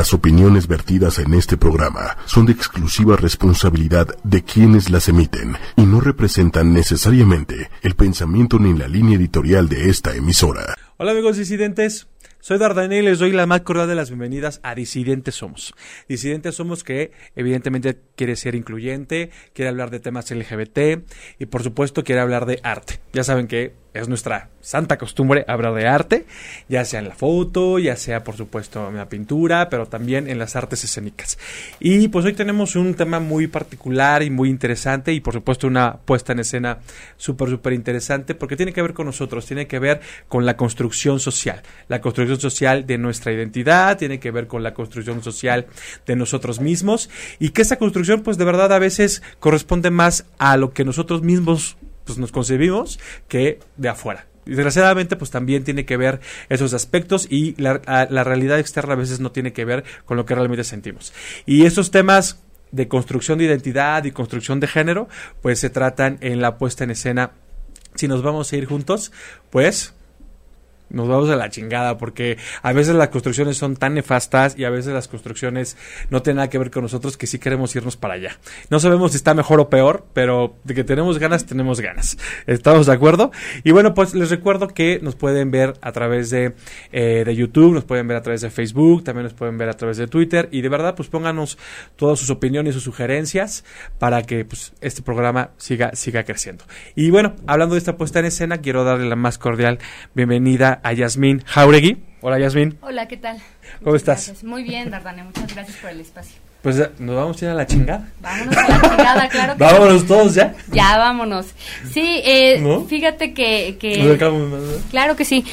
Las opiniones vertidas en este programa son de exclusiva responsabilidad de quienes las emiten y no representan necesariamente el pensamiento ni la línea editorial de esta emisora. Hola amigos disidentes, soy Dardanel y les doy la más cordial de las bienvenidas a Disidentes Somos. Disidentes Somos que evidentemente quiere ser incluyente, quiere hablar de temas LGBT y por supuesto quiere hablar de arte. Ya saben que es nuestra santa costumbre hablar de arte, ya sea en la foto, ya sea por supuesto en la pintura, pero también en las artes escénicas. Y pues hoy tenemos un tema muy particular y muy interesante y por supuesto una puesta en escena súper, súper interesante porque tiene que ver con nosotros, tiene que ver con la construcción social, la construcción social de nuestra identidad, tiene que ver con la construcción social de nosotros mismos y que esa construcción pues de verdad a veces corresponde más a lo que nosotros mismos pues nos concebimos que de afuera. Desgraciadamente, pues también tiene que ver esos aspectos y la, la, realidad externa a veces no tiene que ver con lo que realmente sentimos. Y esos temas de construcción de identidad y construcción de género, pues se tratan en la puesta en escena. Si nos vamos a ir juntos, pues nos vamos a la chingada porque a veces las construcciones son tan nefastas y a veces las construcciones no tienen nada que ver con nosotros que sí queremos irnos para allá. No sabemos si está mejor o peor, pero de que tenemos ganas, tenemos ganas. ¿Estamos de acuerdo? Y bueno, pues les recuerdo que nos pueden ver a través de, eh, de YouTube, nos pueden ver a través de Facebook, también nos pueden ver a través de Twitter y de verdad pues pónganos todas sus opiniones, sus sugerencias para que pues este programa siga, siga creciendo. Y bueno, hablando de esta puesta en escena, quiero darle la más cordial bienvenida a Yasmín Jauregui. Hola Yasmín. Hola, ¿qué tal? ¿Cómo estás? Muy bien, Dardane, muchas gracias por el espacio. Pues nos vamos a ir a la chingada. Vámonos a la chingada, claro que Vámonos todos ya. Ya, vámonos. Sí, eh, fíjate que... que claro que sí.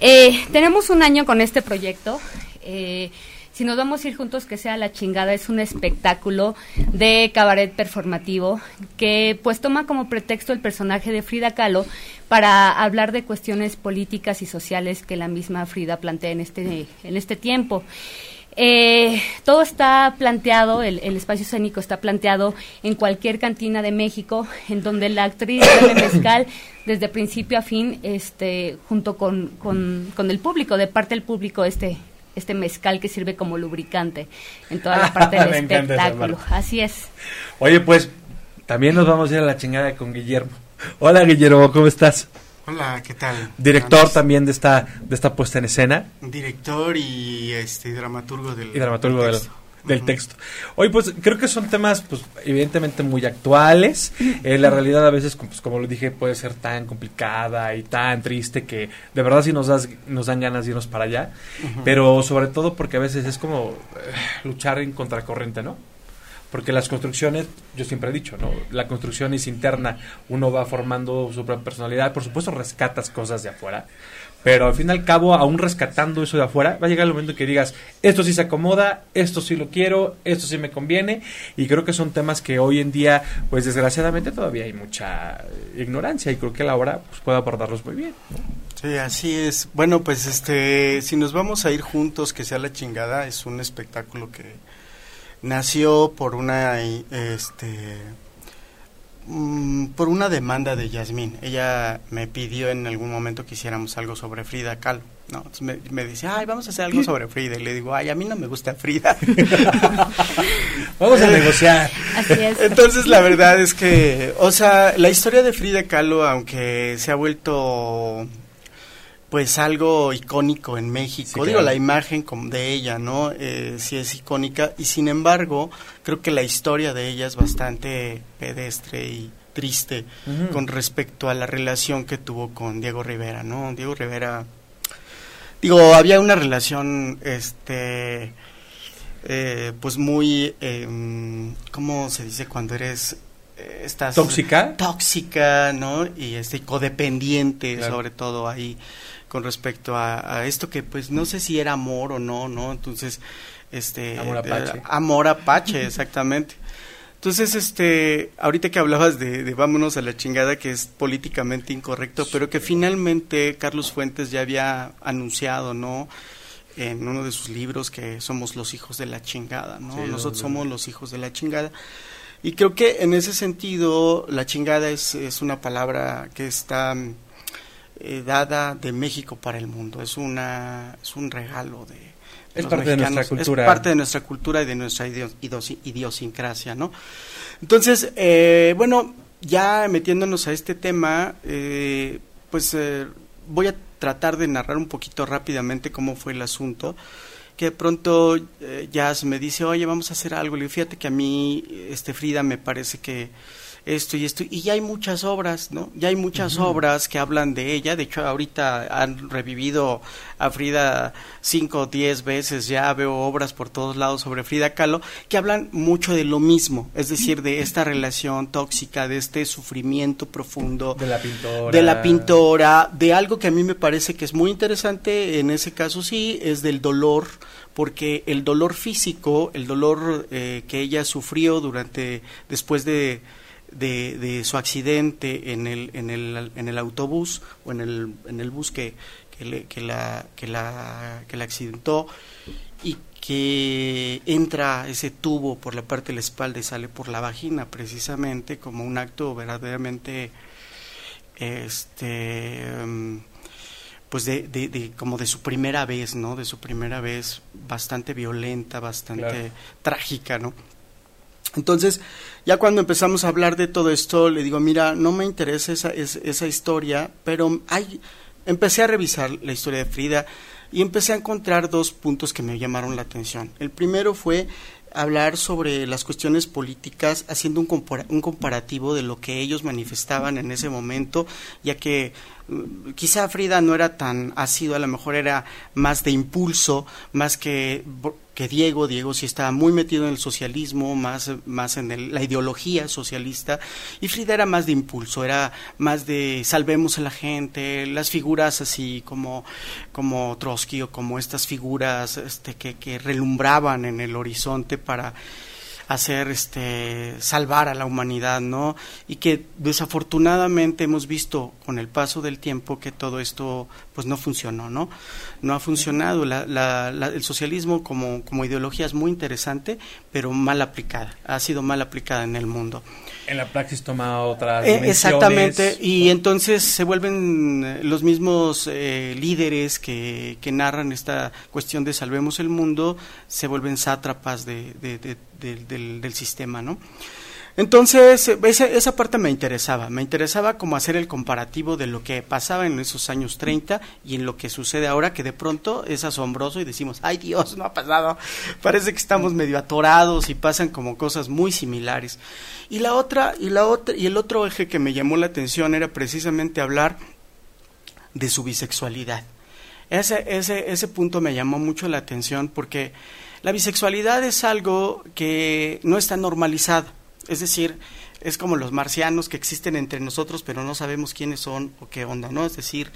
Eh, tenemos un año con este proyecto. Eh, si nos vamos a ir juntos, que sea la chingada, es un espectáculo de cabaret performativo que pues toma como pretexto el personaje de Frida Kahlo para hablar de cuestiones políticas y sociales que la misma Frida plantea en este, en este tiempo. Eh, todo está planteado, el, espacio escénico está planteado en cualquier cantina de México, en donde la actriz de mezcal desde principio a fin, este, junto con, con, con el público, de parte del público, este, este mezcal que sirve como lubricante en toda la parte del espectáculo. Así es. Oye, pues también nos vamos a ir a la chingada con Guillermo. Hola Guillermo, ¿cómo estás? Hola, ¿qué tal? Director también de esta de esta puesta en escena. Director y este dramaturgo del, y dramaturgo del texto del texto. Hoy pues creo que son temas pues evidentemente muy actuales. Eh, la realidad a veces pues, como lo dije puede ser tan complicada y tan triste que de verdad sí nos, das, nos dan ganas de irnos para allá. Pero sobre todo porque a veces es como eh, luchar en contracorriente, ¿no? Porque las construcciones, yo siempre he dicho, ¿no? La construcción es interna, uno va formando su propia personalidad, por supuesto rescatas cosas de afuera, pero al fin y al cabo, aún rescatando eso de afuera, va a llegar el momento que digas, esto sí se acomoda, esto sí lo quiero, esto sí me conviene. Y creo que son temas que hoy en día, pues desgraciadamente todavía hay mucha ignorancia y creo que la obra pues, puede abordarlos muy bien. Sí, así es. Bueno, pues este, si nos vamos a ir juntos, que sea la chingada, es un espectáculo que nació por una, este, Mm, por una demanda de Yasmín. Ella me pidió en algún momento que hiciéramos algo sobre Frida Kahlo. No, me, me, dice, ay, vamos a hacer algo sobre Frida. Y le digo, ay, a mí no me gusta Frida. vamos a negociar. Así es. Entonces, la verdad es que, o sea, la historia de Frida Kahlo, aunque se ha vuelto pues algo icónico en México. Digo, la imagen de ella, ¿no? Eh, sí es icónica. Y sin embargo creo que la historia de ella es bastante pedestre y triste con respecto a la relación que tuvo con Diego Rivera, ¿no? Diego Rivera, digo, había una relación, este, eh, pues muy, eh, ¿cómo se dice cuando eres eh, estás tóxica tóxica no y este codependiente sobre todo ahí con respecto a, esto que pues no sé si era amor o no, ¿no? Entonces, este... Amor apache. amor apache, exactamente. Entonces, este, ahorita que hablabas de, vámonos a la chingada, que es políticamente incorrecto, pero que finalmente Carlos Fuentes ya había anunciado, ¿no? En uno de sus libros que somos los hijos de la chingada, ¿no? Nosotros somos los hijos de la chingada. Y creo que en ese sentido, la chingada es, es una palabra que está eh, dada de México para el mundo. Es, una, es un regalo de, Es parte de nuestra cultura. Es parte de nuestra cultura y de nuestra idiosincrasia, ¿no? Entonces, eh, bueno, ya metiéndonos a este tema, eh, pues eh, voy a tratar de narrar un poquito rápidamente cómo fue el asunto que de pronto eh, Jazz me dice, oye, vamos a hacer algo. Le digo, fíjate que a mí, este Frida, me parece que esto y esto, y ya hay muchas obras, ¿no? Ya hay muchas obras que hablan de ella, de hecho ahorita han revivido a Frida cinco o diez veces, ya veo obras por todos lados sobre Frida Kahlo, que hablan mucho de lo mismo, es decir, de esta relación tóxica, de este sufrimiento profundo. De la pintora. De la pintora, de algo que a mí me parece que es muy interesante, en ese caso sí, es del dolor, porque el dolor físico, el dolor eh, que ella sufrió durante, después de de, de su accidente en el, en, el, en el autobús o en el, en el bus que, que, que, la, que, la, que la accidentó y que entra ese tubo por la parte de la espalda y sale por la vagina precisamente como un acto verdaderamente este pues de, de, como de su primera vez no de su primera vez bastante violenta bastante trágica no entonces, ya cuando empezamos a hablar de todo esto, le digo, mira, no me interesa esa, esa, historia, pero hay, empecé a revisar la historia de Frida y empecé a encontrar dos puntos que me llamaron la atención. El primero fue hablar sobre las cuestiones políticas haciendo un, un comparativo de lo que ellos manifestaban en ese momento, ya que quizá Frida no era tan ácido, a lo mejor era más de impulso, más que que Diego, Diego sí estaba muy metido en el socialismo, más, más en la ideología socialista, y Frida era más de impulso, era más de salvemos a la gente, las figuras así como, como Trotsky o como estas figuras este, que, que relumbraban en el horizonte para hacer este salvar a la humanidad, ¿no? Y que desafortunadamente hemos visto con el paso del tiempo que todo esto pues no funcionó, ¿no? No ha funcionado. La, el socialismo como, como ideología es muy interesante, pero mal aplicada. Ha sido mal aplicada en el mundo. En la praxis toma otras eh, Exactamente, y entonces se vuelven eh, los mismos eh, líderes que, que, narran esta cuestión de salvemos el mundo, se vuelven sátrapas de, del, del sistema, ¿no? Entonces, esa, esa, parte me interesaba, me interesaba como hacer el comparativo de lo que pasaba en esos años 30 y en lo que sucede ahora, que de pronto es asombroso y decimos, ay Dios, no ha pasado, parece que estamos medio atorados y pasan como cosas muy similares. Y la otra, y la otra, y el otro eje que me llamó la atención era precisamente hablar de su bisexualidad. Ese, ese, ese punto me llamó mucho la atención porque la bisexualidad es algo que no está normalizado es decir, es como los marcianos que existen entre nosotros, pero no sabemos quiénes son o qué onda, ¿no? Es decir,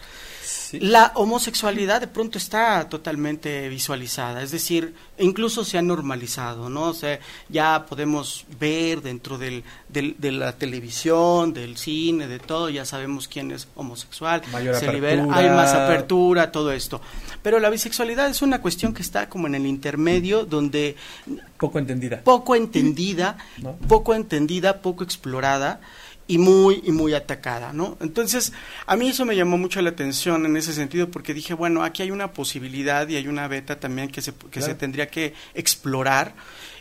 la homosexualidad de pronto está totalmente visualizada, es decir, incluso se ha normalizado, ¿no? O sea, ya podemos ver dentro del, de la televisión, del cine, de todo, ya sabemos quién es homosexual, se libera, hay más apertura, todo esto. Pero la bisexualidad es una cuestión que está como en el intermedio, donde... Poco entendida. Poco entendida, poco entendida, poco explorada y muy y muy atacada, ¿no? Entonces, a mí eso me llamó mucho la atención en ese sentido porque dije, bueno, aquí hay una posibilidad y hay una beta también que se que se tendría que explorar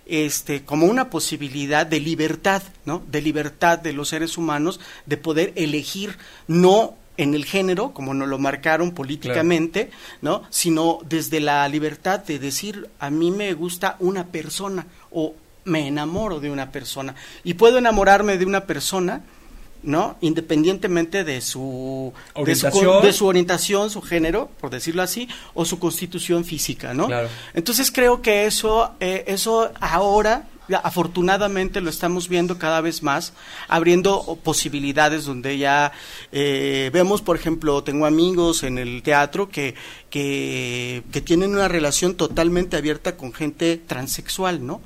este como una posibilidad de libertad, ¿no? De libertad de los seres humanos de poder elegir no en el género, como nos lo marcaron políticamente, ¿no? Sino desde la libertad de decir, a mí me gusta una persona o me enamoro de una persona y puedo enamorarme de una persona ¿no? Independientemente de su orientación, de su, orientación, su género, por decirlo así, o su constitución física, ¿no? Entonces creo que eso, eh, eso ahora afortunadamente lo estamos viendo cada vez más, abriendo posibilidades donde ya eh, vemos, por ejemplo, tengo amigos en el teatro que, que, que tienen una relación totalmente abierta con gente transexual, ¿no?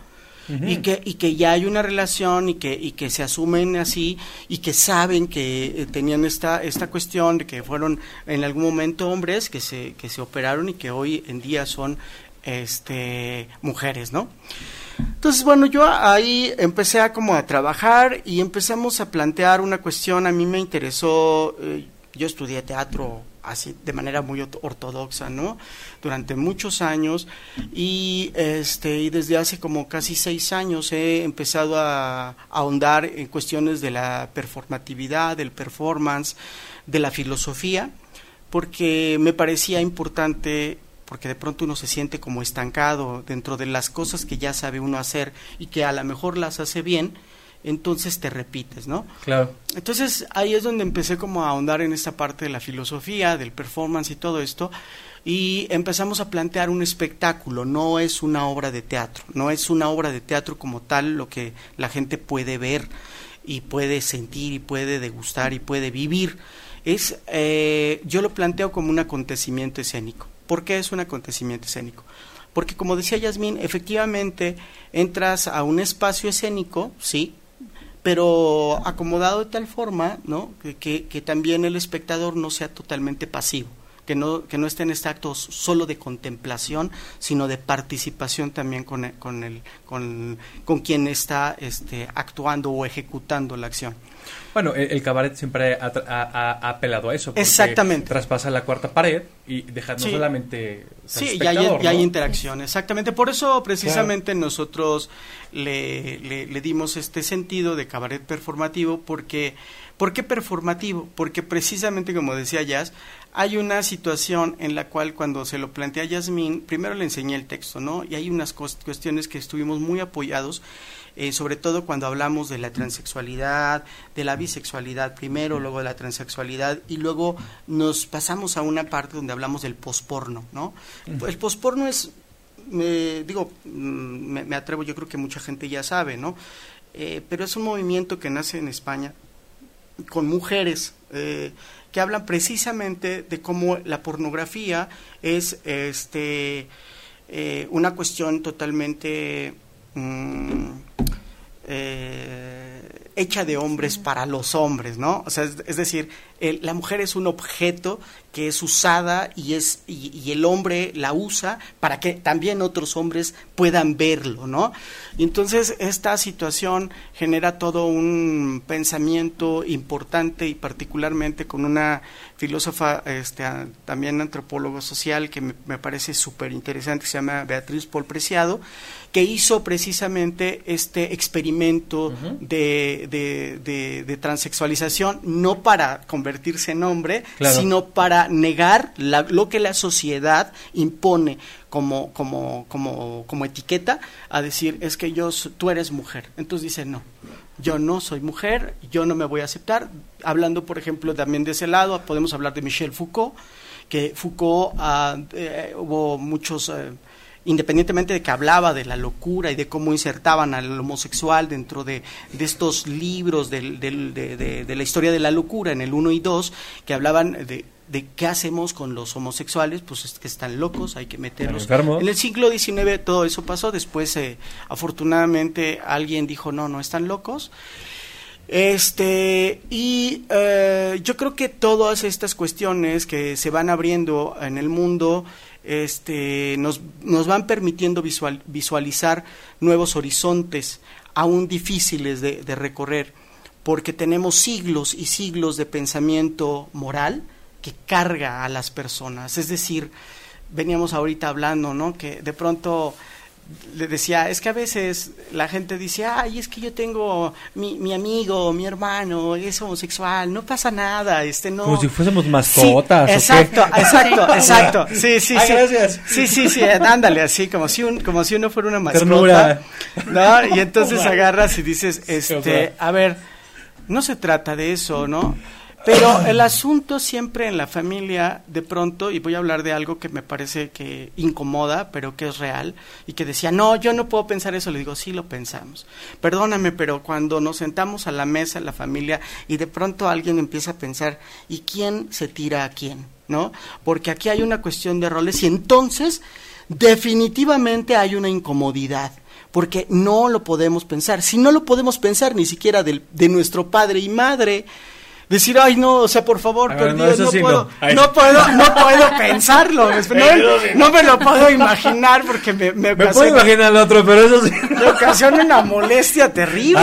Y, que, y que ya hay una relación y que, y que se asumen así y que saben que eh, tenían esta, esta cuestión de que fueron en algún momento hombres que se, que se operaron y que hoy en día son este, mujeres, ¿no? Entonces, bueno, yo ahí empecé a como a trabajar y empezamos a plantear una cuestión, a mí me interesó, eh, yo estudié teatro así de manera muy ortodoxa, ¿no? Durante muchos años y este y desde hace como casi seis años he empezado a, ahondar en cuestiones de la performatividad, del performance, de la filosofía, porque me parecía importante porque de pronto uno se siente como estancado dentro de las cosas que ya sabe uno hacer y que a lo mejor las hace bien, entonces te repites, ¿no? Claro. Entonces ahí es donde empecé como a ahondar en esta parte de la filosofía, del performance y todo esto, y empezamos a plantear un espectáculo, no es una obra de teatro, no es una obra de teatro como tal lo que la gente puede ver y puede sentir y puede degustar y puede vivir. Es, eh, yo lo planteo como un acontecimiento escénico. ¿Por qué es un acontecimiento escénico? Porque como decía Yasmín, efectivamente entras a un espacio escénico, sí, pero acomodado de tal forma ¿no? que, que, también el espectador no sea totalmente pasivo, que no, que no esté en este acto solo de contemplación, sino de participación también con, con, el, con, con quien está este, actuando o ejecutando la acción. Bueno, el, cabaret siempre ha, apelado a eso. Exactamente. Traspasa la cuarta pared y deja no solamente. Sí, y hay, interacción, exactamente. Por eso, precisamente, nosotros le, le, dimos este sentido de cabaret performativo, porque. ¿Por qué performativo? Porque precisamente, como decía Jazz, hay una situación en la cual cuando se lo plantea Yasmín, primero le enseñé el texto, ¿no? Y hay unas cuestiones que estuvimos muy apoyados eh, sobre todo cuando hablamos de la transexualidad, de la bisexualidad primero, luego de la transexualidad y luego nos pasamos a una parte donde hablamos del posporno, ¿no? El posporno es, digo, mm, me, atrevo, yo creo que mucha gente ya sabe, ¿no? Eh, pero es un movimiento que nace en España con mujeres eh, que hablan precisamente de cómo la pornografía es este una cuestión totalmente mm, eh, hecha de hombres para los hombres, ¿no? O sea, es, decir, la mujer es un objeto que es usada y, es, y, el hombre la usa para que también otros hombres puedan verlo, ¿no? Y entonces esta situación genera todo un pensamiento importante y particularmente con una filósofa, este, también antropólogo social que me, parece súper interesante, se llama Beatriz Paul Preciado, que hizo precisamente este experimento de, de, de, transexualización, no para convertirse en hombre, sino para negar lo que la sociedad impone como, como, como, como etiqueta a decir, es que yo, tú eres mujer. Entonces dice, no, yo no soy mujer, yo no me voy a aceptar. Hablando, por ejemplo, también de ese lado, podemos hablar de Michel Foucault, que Foucault ah, eh, hubo muchos... Eh, independientemente de que hablaba de la locura y de cómo insertaban al homosexual dentro de, de estos libros de, de, la historia de la locura en el 1 y 2, que hablaban de, de qué hacemos con los homosexuales, pues es que están locos, hay que meterlos. En el siglo XIX todo eso pasó, después eh, afortunadamente alguien dijo, no, no están locos. Este, y eh, yo creo que todas estas cuestiones que se van abriendo en el mundo, este, nos, nos van permitiendo visual, visualizar nuevos horizontes, aún difíciles de, de, recorrer, porque tenemos siglos y siglos de pensamiento moral que carga a las personas. Es decir, veníamos ahorita hablando, ¿no? Que de pronto le decía, es que a veces la gente dice, ay, es que yo tengo mi, mi amigo, mi hermano, es homosexual, no pasa nada, este no. Como si fuésemos mascotas. exacto, exacto, exacto. Sí, sí, sí. Gracias. Sí, sí, sí, ándale, así, como si, un, como si uno fuera una mascota. Ternura. ¿no? Y entonces agarras y dices, este, a ver, no se trata de eso, ¿no? Pero el asunto siempre en la familia, de pronto, y voy a hablar de algo que me parece que incomoda, pero que es real, y que decía, no, yo no puedo pensar eso, le digo, sí lo pensamos. Perdóname, pero cuando nos sentamos a la mesa, la familia, y de pronto alguien empieza a pensar, ¿y quién se tira a quién? ¿No? Porque aquí hay una cuestión de roles, y entonces, definitivamente hay una incomodidad porque no lo podemos pensar. Si no lo podemos pensar ni siquiera de, de nuestro padre y madre, decir, ay no, o sea, por favor, no, no, puedo, no. puedo, no puedo pensarlo, no, me lo puedo imaginar porque me, me, me puedo imaginar al otro, pero eso sí. Me ocasiona una molestia terrible,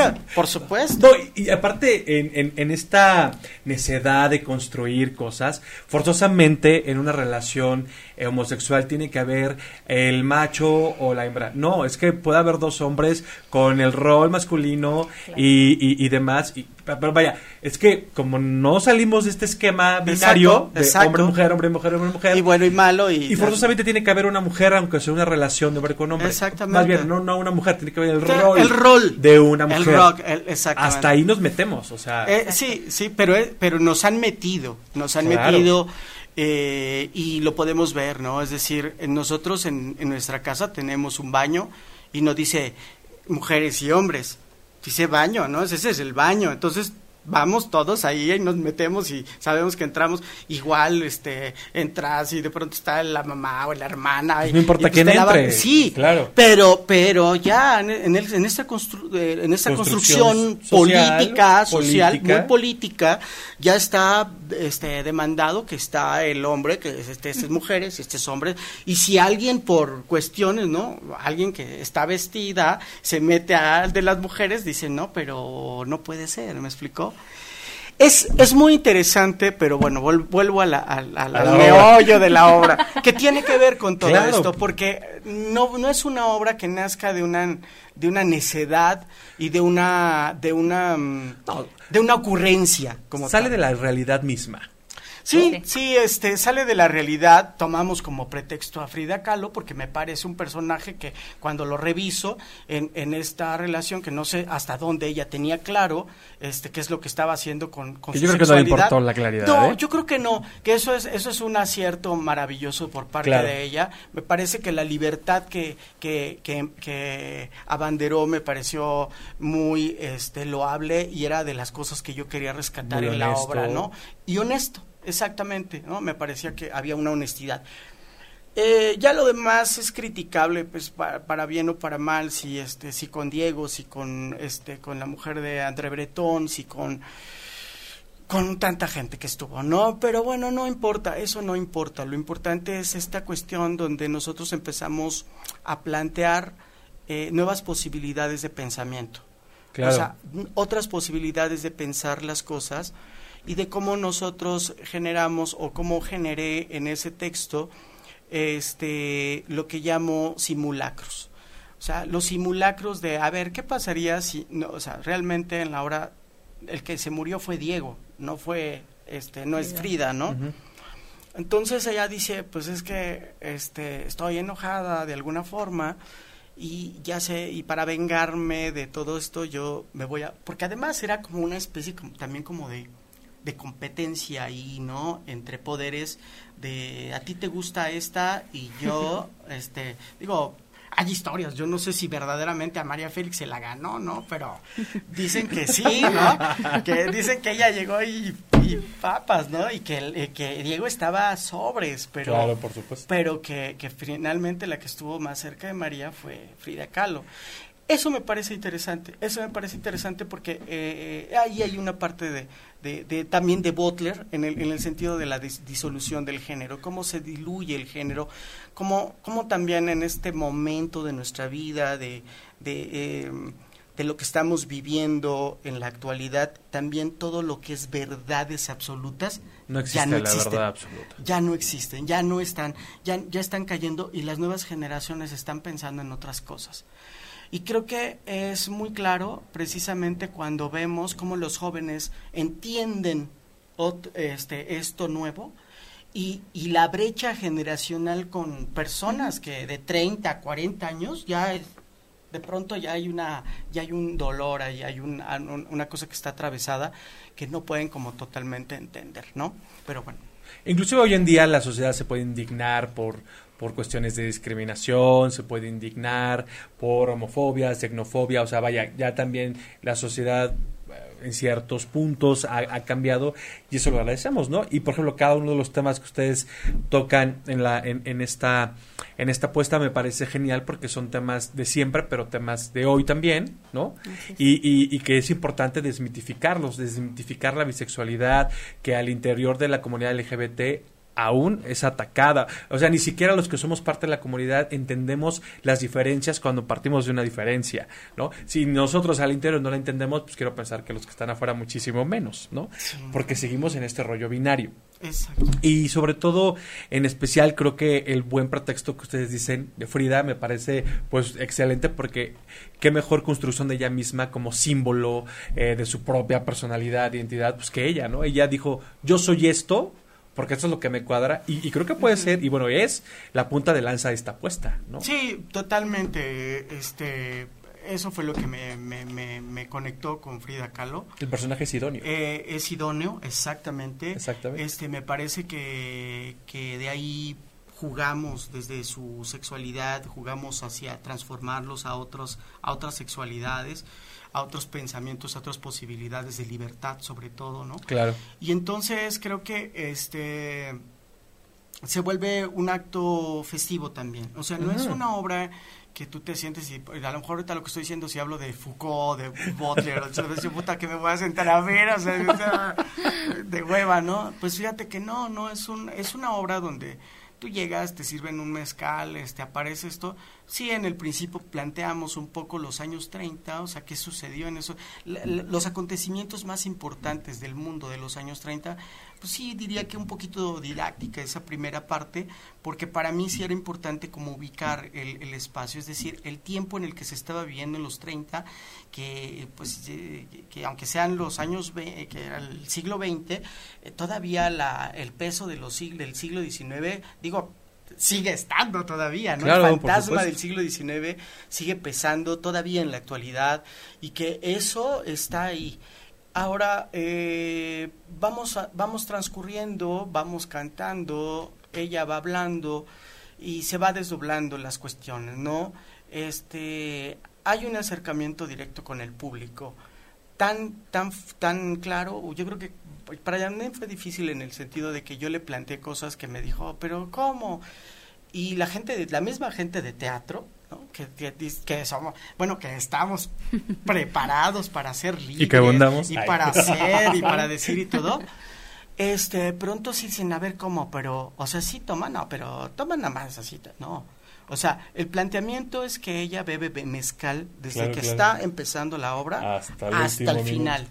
ah, por supuesto. y, aparte, en, en, en esta necedad de construir cosas, forzosamente en una relación homosexual tiene que haber el macho o la hembra. No, es que puede haber dos hombres con el rol masculino y, y, demás. Y, pero vaya, es que como no salimos de este esquema binario de hombre-mujer, hombre-mujer, hombre-mujer. Y bueno y malo. Y, y forzosamente tiene que haber una mujer, aunque sea una relación de hombre con hombre. Exactamente. Más bien, no, no una mujer, tiene que haber el rol, el rol de una mujer. El rock, exactamente. Hasta ahí nos metemos, o sea. Eh, sí, sí, pero, pero nos han metido, nos han metido eh, y lo podemos ver, ¿no? Es decir, nosotros en, en, nuestra casa tenemos un baño y no dice mujeres y hombres, dice baño, ¿no? Ese es el baño. Entonces vamos todos ahí y nos metemos y sabemos que entramos igual este entras y de pronto está la mamá o la hermana pues no importa pues quién entre sí claro pero pero ya en, en, en esta eh, en esta construcción, política social muy política ya está este demandado que está el hombre que este, es mujeres este es hombre y si alguien por cuestiones no alguien que está vestida se mete al de las mujeres dice no pero no puede ser me explicó es, es muy interesante, pero bueno, vuelvo a la, al meollo de la obra, que tiene que ver con todo esto, porque no, no es una obra que nazca de una, de una necedad y de una, de una, mm, de una ocurrencia. Como Sale de la realidad misma. Sí, sí, este, sale de la realidad, tomamos como pretexto a Frida Kahlo, porque me parece un personaje que cuando lo reviso en, en esta relación, que no sé hasta dónde ella tenía claro, este, qué es lo que estaba haciendo con, con yo creo que no le importó la claridad. No, ¿eh? yo creo que no, que eso es, eso es un acierto maravilloso por parte de ella. Me parece que la libertad que, que, que, que abanderó me pareció muy este, loable y era de las cosas que yo quería rescatar en la obra, ¿no? Y honesto exactamente, ¿no? Me parecía que había una honestidad. Eh, ya lo demás es criticable, pues para, bien o para mal, si este, si con Diego, si con este, con la mujer de André Breton, si con con tanta gente que estuvo, ¿no? Pero bueno, no importa, eso no importa. Lo importante es esta cuestión donde nosotros empezamos a plantear eh, nuevas posibilidades de pensamiento. O sea, otras posibilidades de pensar las cosas y de cómo nosotros generamos o cómo generé en ese texto este lo que llamo simulacros. O sea, los simulacros de, a ver, ¿qué pasaría si, no, o sea, realmente en la hora, el que se murió fue Diego, no fue, este, no es Frida, ¿no? Entonces ella dice, pues es que, este, estoy enojada de alguna forma y ya sé, y para vengarme de todo esto yo me voy a, porque además era como una especie también como de de competencia ahí, ¿no? Entre poderes de a ti te gusta esta y yo, este, digo, hay historias, yo no sé si verdaderamente a María Félix se la ganó, ¿no? Pero dicen que sí, ¿no? Que dicen que ella llegó y, papas, ¿no? Y que, eh, que Diego estaba sobres, pero, claro, por supuesto. pero que, que finalmente la que estuvo más cerca de María fue Frida Kahlo. Eso me parece interesante, eso me parece interesante porque eh, eh, ahí hay una parte de, de, también de Butler en el, en el sentido de la disolución del género, cómo se diluye el género, cómo, cómo también en este momento de nuestra vida, de, de, em, de lo que estamos viviendo en la actualidad, también todo lo que es verdades absolutas no existe ya no existen, Ya no existen, ya no están, ya, ya están cayendo y las nuevas generaciones están pensando en otras cosas. Y creo que es muy claro precisamente cuando vemos cómo los jóvenes entienden este, esto nuevo y, y, la brecha generacional con personas que de 30 a 40 años ya de pronto ya hay una ya hay un dolor ahí hay una cosa que está atravesada que no pueden como totalmente entender no pero bueno. Inclusive hoy en día la sociedad se puede indignar por por cuestiones de discriminación, se puede indignar por homofobia, xenofobia, o sea, vaya, ya también la sociedad en ciertos puntos ha, cambiado y eso lo agradecemos, ¿no? Y por ejemplo, cada uno de los temas que ustedes tocan en la en, en esta en esta apuesta me parece genial porque son temas de siempre, pero temas de hoy también, ¿no? Y, y, y, que es importante desmitificarlos, desmitificar la bisexualidad, que al interior de la comunidad LGBT aún es atacada. O sea, ni siquiera los que somos parte de la comunidad entendemos las diferencias cuando partimos de una diferencia, ¿no? Si nosotros al interior no la entendemos, pues quiero pensar que los que están afuera muchísimo menos, ¿no? Porque seguimos en este rollo binario. Exacto. Y sobre todo, en especial, creo que el buen pretexto que ustedes dicen de Frida me parece, pues, excelente porque qué mejor construcción de ella misma como símbolo eh, de su propia personalidad, identidad, pues que ella, ¿no? Ella dijo, yo soy esto, porque eso es lo que me cuadra y, creo que puede ser y bueno es la punta de lanza de esta apuesta no sí totalmente este eso fue lo que me, me, conectó con Frida Kahlo. El personaje es idóneo. Eh, es idóneo exactamente. Exactamente. Este me parece que que de ahí jugamos desde su sexualidad jugamos hacia transformarlos a otros a otras sexualidades a otros pensamientos, a otras posibilidades de libertad sobre todo, ¿no? Claro. Y entonces creo que este se vuelve un acto festivo también. O sea, no es una obra que tú te sientes y a lo mejor ahorita lo que estoy diciendo si hablo de Foucault, de Butler, o puta que me voy a sentar a ver, o sea, de hueva, ¿no? Pues fíjate que no, no es un es una obra donde tú llegas, te sirven un mezcal, este aparece esto. Sí, en el principio planteamos un poco los años 30, o sea, qué sucedió en eso, los acontecimientos más importantes del mundo de los años 30, pues sí, diría que un poquito didáctica esa primera parte, porque para mí sí era importante como ubicar el, espacio, es decir, el tiempo en el que se estaba viviendo en los 30, que pues eh, que aunque sean los años, que era el siglo XX, eh, todavía la, el peso de los, del siglo XIX, digo, sigue estando todavía, ¿no? el fantasma del siglo XIX sigue pesando todavía en la actualidad y que eso está ahí. Ahora eh, vamos, vamos transcurriendo, vamos cantando, ella va hablando y se va desdoblando las cuestiones, ¿no? Este, hay un acercamiento directo con el público tan, tan, tan claro. Yo creo que para mí fue difícil en el sentido de que yo le planteé cosas que me dijo, pero ¿cómo? Y la gente, la misma gente de teatro, que, que, somos, bueno, que estamos preparados para hacer libros y que abundamos y para hacer y para decir y todo. Este, pronto sí sin a ver cómo, pero, o sea, sí toma, no, pero toma nada más así, no. O sea, el planteamiento es que ella bebe mezcal desde que está empezando la obra hasta el, final.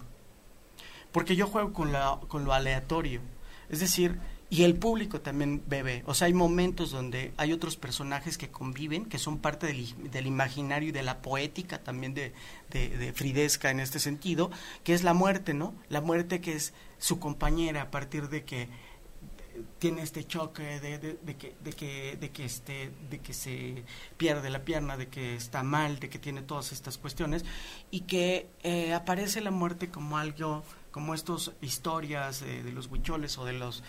Porque yo juego con, la, con lo aleatorio. Es decir, y el público también bebe. O sea, hay momentos donde hay otros personajes que conviven, que son parte del, imaginario y de la poética también de, de, Fridesca en este sentido, que es la muerte, ¿no? La muerte que es su compañera a partir de que tiene este choque de, de, que de que de que este de que se pierde la pierna de que está mal de que tiene todas estas cuestiones y que eh, aparece la muerte como algo como estas historias eh, de los huicholes o de los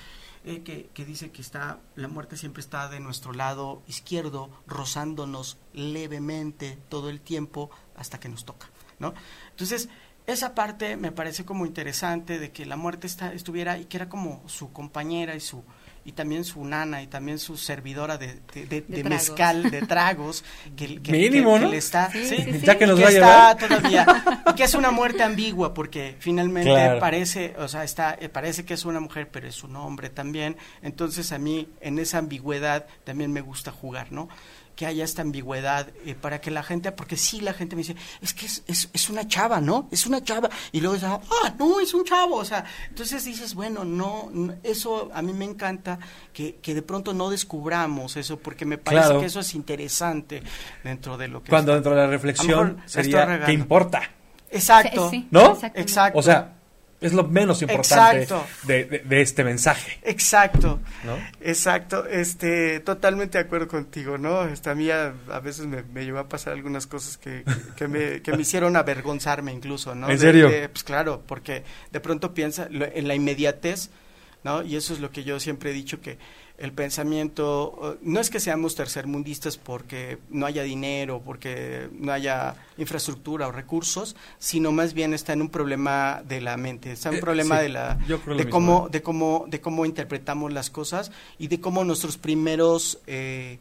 eh, que, dice que está la muerte siempre está de nuestro lado izquierdo, rozándonos levemente todo el tiempo hasta que nos toca, ¿no? Entonces, esa parte me parece como interesante de que la muerte está, estuviera y que era como su compañera y su y también su nana y también su servidora de, de, mezcal, de tragos, que, que, Mínimo, le está, ya que nos va a llevar. todavía, y que es una muerte ambigua porque finalmente parece, o sea, está, eh, parece que es una mujer, pero es un hombre también, entonces a mí en esa ambigüedad también me gusta jugar, ¿no? Que haya esta ambigüedad eh, para que la gente, porque sí la gente me dice, es que es, es, una chava, ¿no? Es una chava. Y luego dice, ah, no, es un chavo. O sea, entonces dices, bueno, no, eso a mí me encanta que, que de pronto no descubramos eso, porque me parece que eso es interesante dentro de lo que... Cuando dentro de la reflexión sería, ¿qué importa? Exacto. ¿No? Exacto. O sea, es lo menos importante de, de, este mensaje. Exacto. ¿No? Exacto. Este, totalmente de acuerdo contigo, ¿no? Este, a mí a, veces me, me, llevó a pasar algunas cosas que, que, me, que me hicieron avergonzarme incluso, ¿no? ¿En serio? pues claro, porque de pronto piensa en la inmediatez, ¿no? Y eso es lo que yo siempre he dicho que el pensamiento, no es que seamos tercermundistas porque no haya dinero, porque no haya infraestructura o recursos, sino más bien está en un problema de la mente, está en un eh, problema de la de cómo de cómo de cómo interpretamos las cosas y de cómo nuestros primeros eh,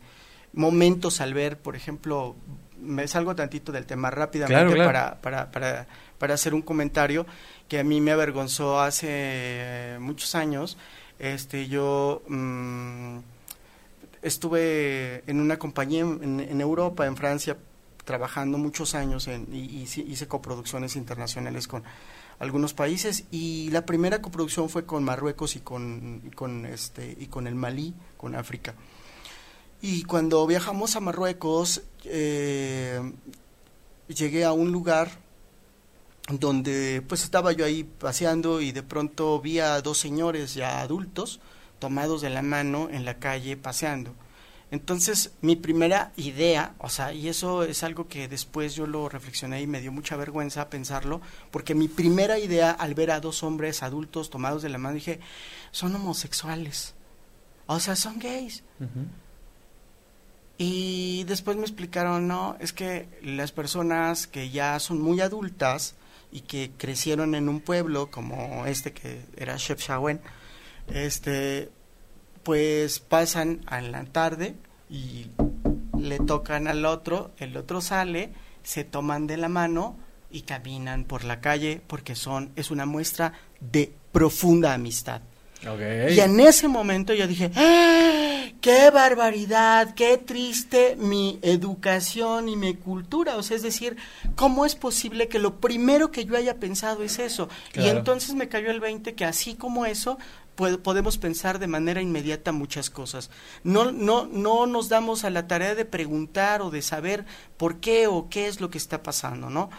momentos al ver, por ejemplo, me salgo tantito del tema rápidamente Para, para, para, para hacer un comentario que a mí me avergonzó hace muchos años este, yo mm, estuve en una compañía en, Europa, en Francia, trabajando muchos años en, y, hice coproducciones internacionales con algunos países y la primera coproducción fue con Marruecos y con, con este y con el Malí, con África. Y cuando viajamos a Marruecos, eh, llegué a un lugar donde pues estaba yo ahí paseando y de pronto vi a dos señores ya adultos tomados de la mano en la calle paseando. Entonces, mi primera idea, o sea, y eso es algo que después yo lo reflexioné y me dio mucha vergüenza pensarlo, porque mi primera idea al ver a dos hombres adultos tomados de la mano, dije, son homosexuales, o sea, son gays. Y después me explicaron, no, es que las personas que ya son muy adultas, y que crecieron en un pueblo como este que era Chefchaouen, este, pues pasan a la tarde y le tocan al otro, el otro sale, se toman de la mano y caminan por la calle porque son es una muestra de profunda amistad. Y en ese momento yo dije, ¡Ah! qué barbaridad, qué triste mi educación y mi cultura. O sea, es decir, ¿cómo es posible que lo primero que yo haya pensado es eso? Y entonces me cayó el 20 que así como eso, podemos pensar de manera inmediata muchas cosas. No, no, no nos damos a la tarea de preguntar o de saber por qué o qué es lo que está pasando, ¿no?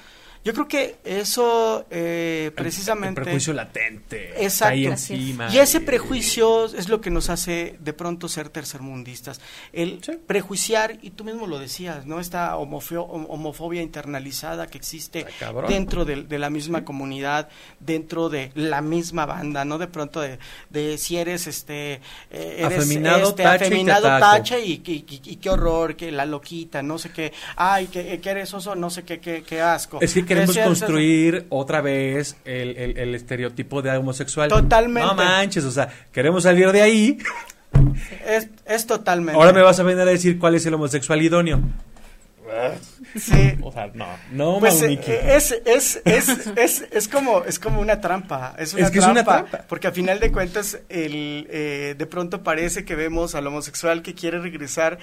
Yo creo que eso eh, precisamente... El, prejuicio latente. Exacto. y ese prejuicio es lo que nos hace de pronto ser tercermundistas. El prejuiciar, y tú mismo lo decías, ¿no? Esta homofobia internalizada que existe dentro de, la misma comunidad, dentro de la misma banda, ¿no? De pronto de, de si eres este... Eh, eres, afeminado, este, afeminado tache y, qué horror, que la loquita, no sé qué, ay, que, eres oso, no sé qué, qué, asco. Es que queremos construir otra vez el, el, estereotipo de homosexual. Totalmente. No manches, o sea, queremos salir de ahí. Es, es totalmente. Ahora me vas a venir a decir cuál es el homosexual idóneo. Sí. O sea, no, no, pues, eh, es, es, es, es, es, como, es como una trampa. Es una, que trampa, es una trampa. Porque a final de cuentas, el, eh, de pronto parece que vemos al homosexual que quiere regresar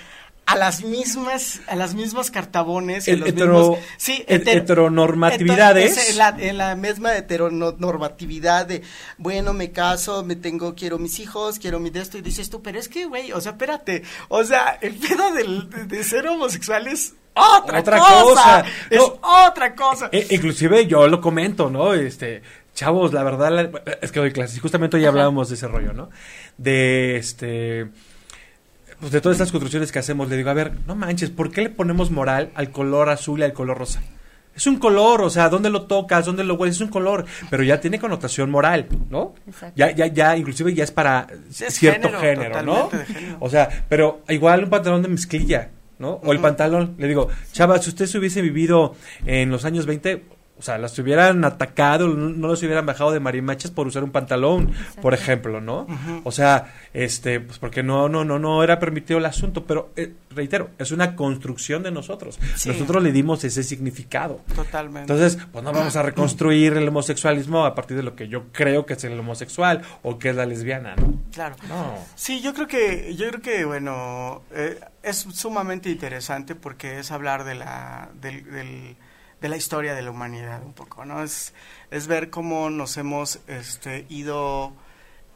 a las mismas a las mismas cartabones el hetero, sí, heteronormatividades. en, la, en la misma heteronormatividad de bueno me caso me tengo quiero mis hijos quiero mi de esto y dices tú pero es que güey o sea espérate o sea el pedo del, de, ser homosexual es otra, cosa, es otra cosa e, inclusive yo lo comento no este chavos la verdad es que hoy clase justamente hoy hablábamos de ese rollo no de este pues de todas estas construcciones que hacemos, le digo, a ver, no manches, ¿por qué le ponemos moral al color azul y al color rosa? Es un color, o sea, ¿dónde lo tocas? ¿Dónde lo hueles? Es un color, pero ya tiene connotación moral, ¿no? Exacto. Ya, ya, ya, inclusive ya es para cierto género, ¿no? O sea, pero igual un pantalón de mezclilla, ¿no? O el pantalón, le digo, chava, si usted se hubiese vivido en los años 20, o sea, las hubieran atacado, no las hubieran bajado de marimachas por usar un pantalón, por ejemplo, ¿no? O sea, este, pues porque no, no, no, no era permitido el asunto, pero eh, reitero, es una construcción de nosotros. Nosotros le dimos ese significado. Totalmente. Entonces, pues no vamos a reconstruir el homosexualismo a partir de lo que yo creo que es el homosexual o que es la lesbiana, ¿no? Claro. Sí, yo creo que, yo creo que, bueno, eh, es sumamente interesante porque es hablar de la, del de la historia de la humanidad un poco, ¿no? Es, es ver cómo nos hemos este, ido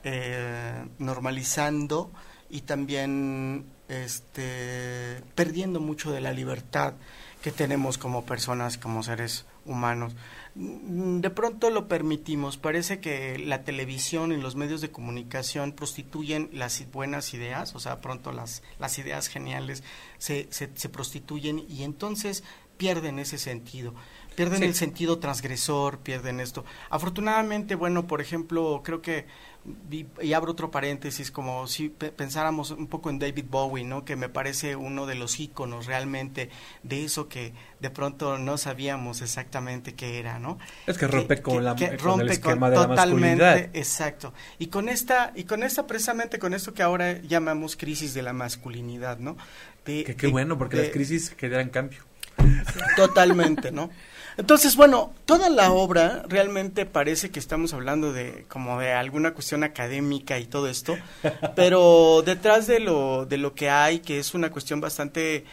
eh, normalizando y también este, perdiendo mucho de la libertad que tenemos como personas, como seres humanos. De pronto lo permitimos. Parece que la televisión y los medios de comunicación prostituyen las buenas ideas, o sea, pronto las, las ideas geniales se, se prostituyen y entonces pierden ese sentido pierden el sentido transgresor, pierden esto. Afortunadamente, bueno, por ejemplo, creo que y, abro otro paréntesis, como si pensáramos un poco en David Bowie, ¿no? Que me parece uno de los íconos realmente de eso que de pronto no sabíamos exactamente qué era, ¿no? Es que rompe con, la, rompe el esquema de totalmente, la exacto. Y con esta y con esta precisamente con esto que ahora llamamos crisis de la masculinidad, ¿no? que qué bueno, porque las crisis generan cambio. Totalmente, ¿no? Entonces, bueno, toda la obra realmente parece que estamos hablando de como de alguna cuestión académica y todo esto, pero detrás de lo de lo que hay, que es una cuestión bastante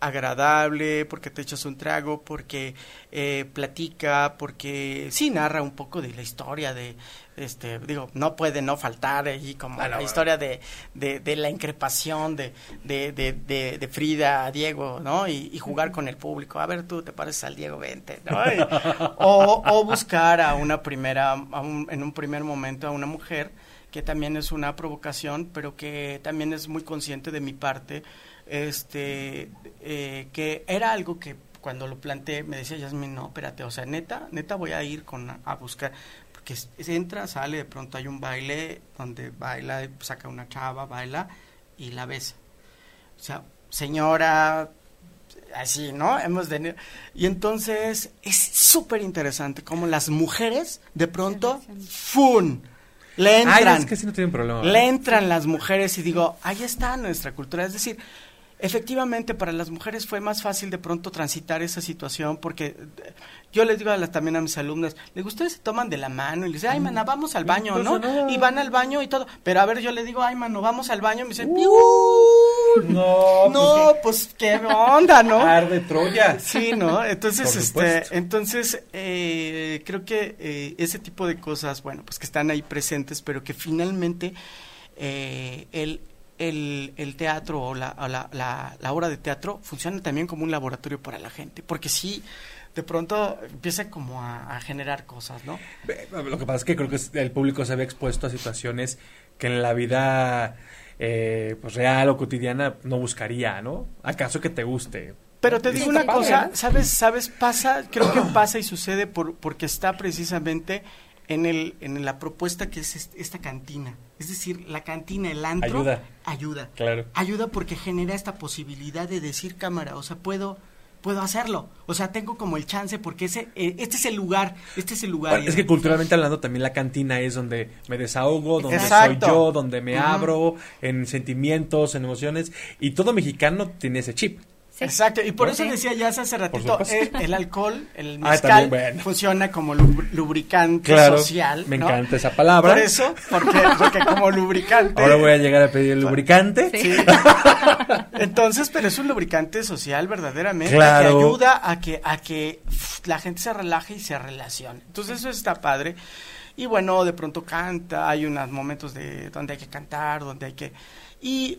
agradable, porque te echas un trago, porque eh, platica, porque sí narra un poco de la historia de, este, digo, no puede no faltar ahí como la historia de, de, la increpación de, de, de, Frida a Diego, ¿no? Y, jugar con el público. A ver, tú te pareces al Diego, vente, ¿no? o, o buscar a una primera, en un primer momento a una mujer que también es una provocación, pero que también es muy consciente de mi parte, este, eh, que era algo que cuando lo planteé me decía Yasmin, no, espérate, o sea, neta, neta voy a ir con a buscar, que entra, sale, de pronto hay un baile donde baila, saca una chava, baila y la besa. O sea, señora, así, ¿no? Hemos de... Y entonces es súper interesante cómo las mujeres de pronto, ¡fun! Le entran. es que no tienen problema. Le entran las mujeres y digo, ahí está nuestra cultura. Es decir, efectivamente para las mujeres fue más fácil de pronto transitar esa situación porque eh, yo les digo a también a mis alumnas, les ustedes se toman de la mano y les dicen, ay, mana, vamos al baño, ¿no? Y van al baño y todo. Pero a ver, yo le digo, ay, mano, vamos al baño. Y me dicen, uh, no, no, pues, qué onda, ¿no? Arde Troya. Sí, ¿no? Entonces, este, entonces, eh, creo que eh, ese tipo de cosas, bueno, pues que están ahí presentes, pero que finalmente eh, el el, el teatro o, la, la, la, obra de teatro funciona también como un laboratorio para la gente, porque sí, de pronto empieza como a, generar cosas, ¿no? Lo que pasa es que creo que el público se ve expuesto a situaciones que en la vida eh, pues real o cotidiana no buscaría, ¿no? ¿Acaso que te guste? Pero te digo una cosa, ¿sabes? ¿Sabes? Pasa, creo que pasa y sucede por, porque está precisamente en, el, en la propuesta que es esta cantina. Es decir, la cantina, el antro, ayuda. Ayuda. Claro. Ayuda porque genera esta posibilidad de decir cámara, o sea, puedo puedo hacerlo. O sea, tengo como el chance porque ese eh, este es el lugar, este es el lugar. es que culturalmente hablando también la cantina es donde me desahogo, donde soy yo, donde me abro en sentimientos, en emociones y todo mexicano tiene ese chip. Exacto, y por eso decía ya hace ratito, eh, el, alcohol, el ah, mezcal, funciona como lubricante social. Me encanta esa palabra. Por eso, porque, porque como lubricante. Ahora voy a llegar a pedir el lubricante. Sí. Entonces, pero es un lubricante social verdaderamente que ayuda a que, a que la gente se relaje y se relacione. Entonces eso está padre. Y bueno, de pronto canta, hay unos momentos de donde hay que cantar, donde hay que... Y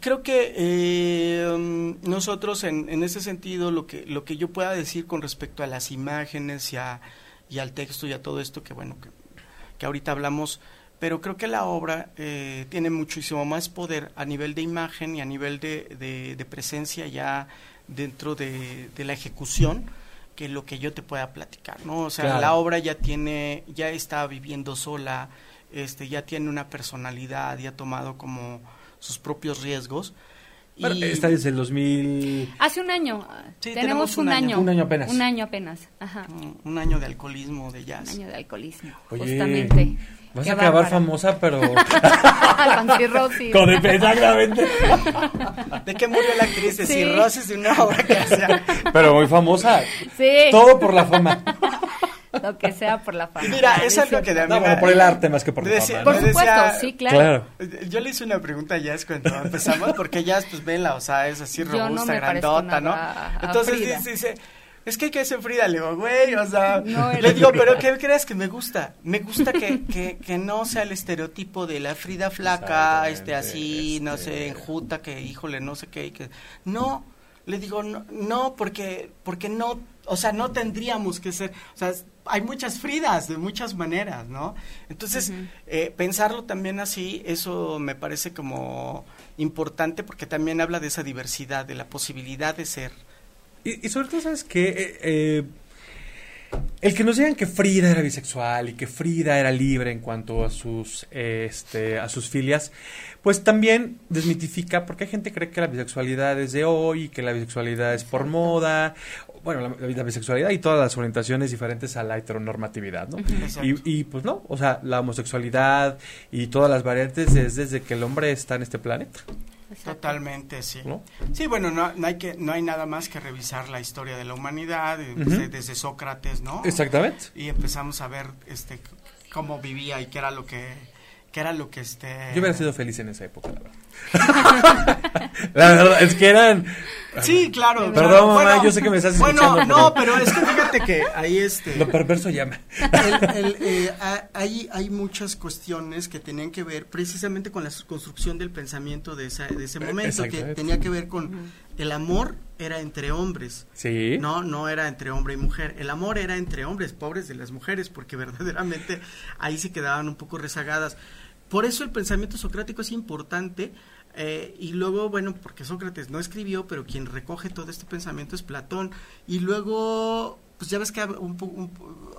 creo que eh, nosotros en, en, ese sentido lo que lo que yo pueda decir con respecto a las imágenes y, a, y al texto y a todo esto que bueno que, que ahorita hablamos pero creo que la obra eh, tiene muchísimo más poder a nivel de imagen y a nivel de, de, presencia ya dentro de, de, la ejecución que lo que yo te pueda platicar no o sea la obra ya tiene ya está viviendo sola este ya tiene una personalidad ya ha tomado como sus propios riesgos. y... Esta desde el 2000... Hace un año. tenemos, un, año. Un año apenas. Un año apenas, ajá. Un, año de alcoholismo, de jazz. Un año de alcoholismo, justamente. Vas a acabar famosa, pero... Con cirrosis. Con exactamente. ¿De qué murió la actriz? De cirrosis de una obra que hacía. Pero muy famosa. Sí. Todo por la fama. lo que sea por la fama. Mira, eso es lo que No, por el arte más que por la fama. Por supuesto, sí, claro. Yo le hice una pregunta a Jazz cuando empezamos, porque Jazz, pues vela, o sea, es así robusta, grandota, ¿no? Entonces dice, es que hay que ser Frida. Le digo, güey, o sea, le digo, pero ¿qué crees que me gusta? Me gusta que, que, que no sea el estereotipo de la Frida flaca, este así, no sé, este enjuta, que híjole, no sé qué, que no, le digo, no, no, porque, porque no, o sea, no tendríamos que ser, o sea, hay muchas Fridas de muchas maneras, ¿no? Entonces, eh, pensarlo también así, eso me parece como importante porque también habla de esa diversidad, de la posibilidad de ser Y, sobre todo, ¿sabes qué? Eh, eh, el que nos digan que Frida era bisexual y que Frida era libre en cuanto a sus, este, a sus filias, pues también desmitifica, porque hay gente que cree que la bisexualidad es de hoy, que la bisexualidad es por moda, bueno, la, bisexualidad y todas las orientaciones diferentes a la heteronormatividad, ¿no? Y, y, pues no, o sea, la homosexualidad y todas las variantes es desde que el hombre está en este planeta. Totalmente, sí. Sí, bueno, no, hay que, no hay nada más que revisar la historia de la humanidad desde, desde, Sócrates, ¿no? Exactamente. Y empezamos a ver este cómo vivía y qué era lo que que era lo que este yo hubiera sido feliz en esa época la verdad la verdad es que eran sí claro perdón mamá yo sé que me estás bueno no pero es que fíjate que ahí este lo perverso llama eh, hay hay muchas cuestiones que tenían que ver precisamente con la construcción del pensamiento de, esa, de ese momento que tenía que ver con el amor era entre hombres. Sí. No, no era entre hombre y mujer. El amor era entre hombres, pobres de las mujeres, porque verdaderamente ahí se quedaban un poco rezagadas. Por eso el pensamiento socrático es importante. Eh, y luego, bueno, porque Sócrates no escribió, pero quien recoge todo este pensamiento es Platón. Y luego, pues ya ves que hubo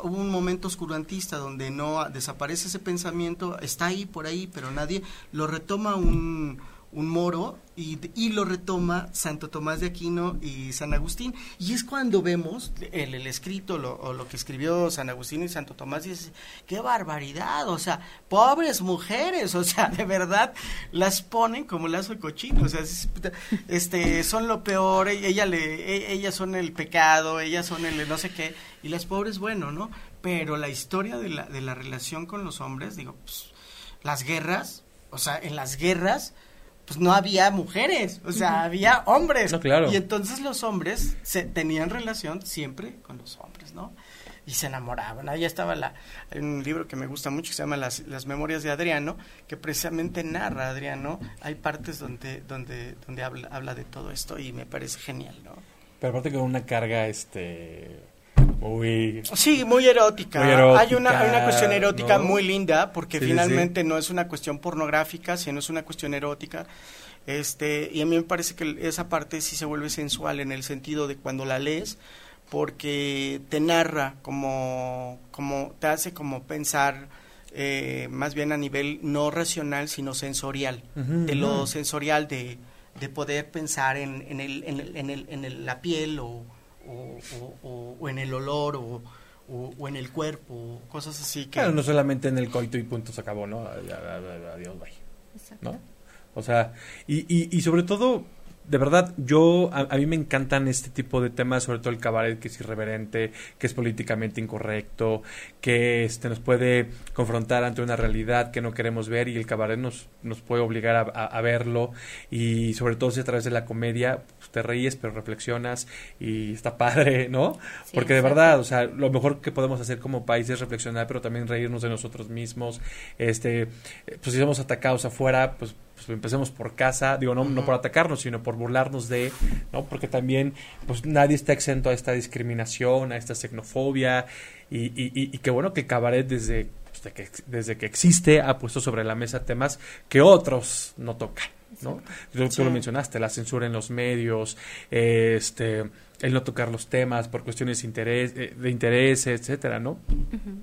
un, momento oscurantista donde no desaparece ese pensamiento, está ahí por ahí, pero nadie lo retoma un un moro y, y, lo retoma Santo Tomás de Aquino y San Agustín. Y es cuando vemos el, el escrito o lo que escribió San Agustín y Santo Tomás y dices, qué barbaridad, o sea, pobres mujeres, o sea, de verdad, las ponen como lazo de cochino, o sea, este, son lo peor, e, ella le, e, ellas son el pecado, ellas son el no sé qué, y las pobres, bueno, ¿no? Pero la historia de la, de la relación con los hombres, digo, pues, las guerras, o sea, en las guerras, pues no había mujeres, o sea, había hombres. claro. Y entonces los hombres se tenían relación siempre con los hombres, ¿no? Y se enamoraban. Ahí estaba la, hay un libro que me gusta mucho que se llama Las, las Memorias de Adriano, que precisamente narra a Adriano. Hay partes donde, donde, donde habla, habla de todo esto y me parece genial, ¿no? Pero aparte con una carga, este muy sí muy erótica. hay una hay una cuestión erótica muy linda porque finalmente no es una cuestión pornográfica sino es una cuestión erótica. Este y a mí me parece que esa parte sí se vuelve sensual en el sentido de cuando la lees porque te narra como como te hace como pensar eh, más bien a nivel no racional sino sensorial. De lo sensorial de, de poder pensar en, en, el, en, el, en, el, en la piel o o, en el olor o, o, en el cuerpo, cosas así. Que... Claro, no solamente en el coito y punto se acabó, ¿no? Adiós, bye. ¿No? O sea, y, y, y sobre todo de verdad, yo, a, mí me encantan este tipo de temas, sobre todo el cabaret que es irreverente, que es políticamente incorrecto, que este, nos puede confrontar ante una realidad que no queremos ver y el cabaret nos, nos puede obligar a, verlo. Y sobre todo si a través de la comedia pues, te ríes pero reflexionas y está padre, ¿no? Porque de verdad, o sea, lo mejor que podemos hacer como país es reflexionar pero también reírnos de nosotros mismos, este, pues si somos atacados afuera, pues pues empecemos por casa, digo, no, no por atacarnos, sino por burlarnos de, ¿no? Porque también, pues nadie está exento a esta discriminación, a esta xenofobia, y, y, y, qué bueno que Cabaret desde, pues, que, desde que existe ha puesto sobre la mesa temas que otros no tocan, ¿no? Tú, lo mencionaste, la censura en los medios, este el no tocar los temas por cuestiones de interés, eh, de interés etcétera, ¿no?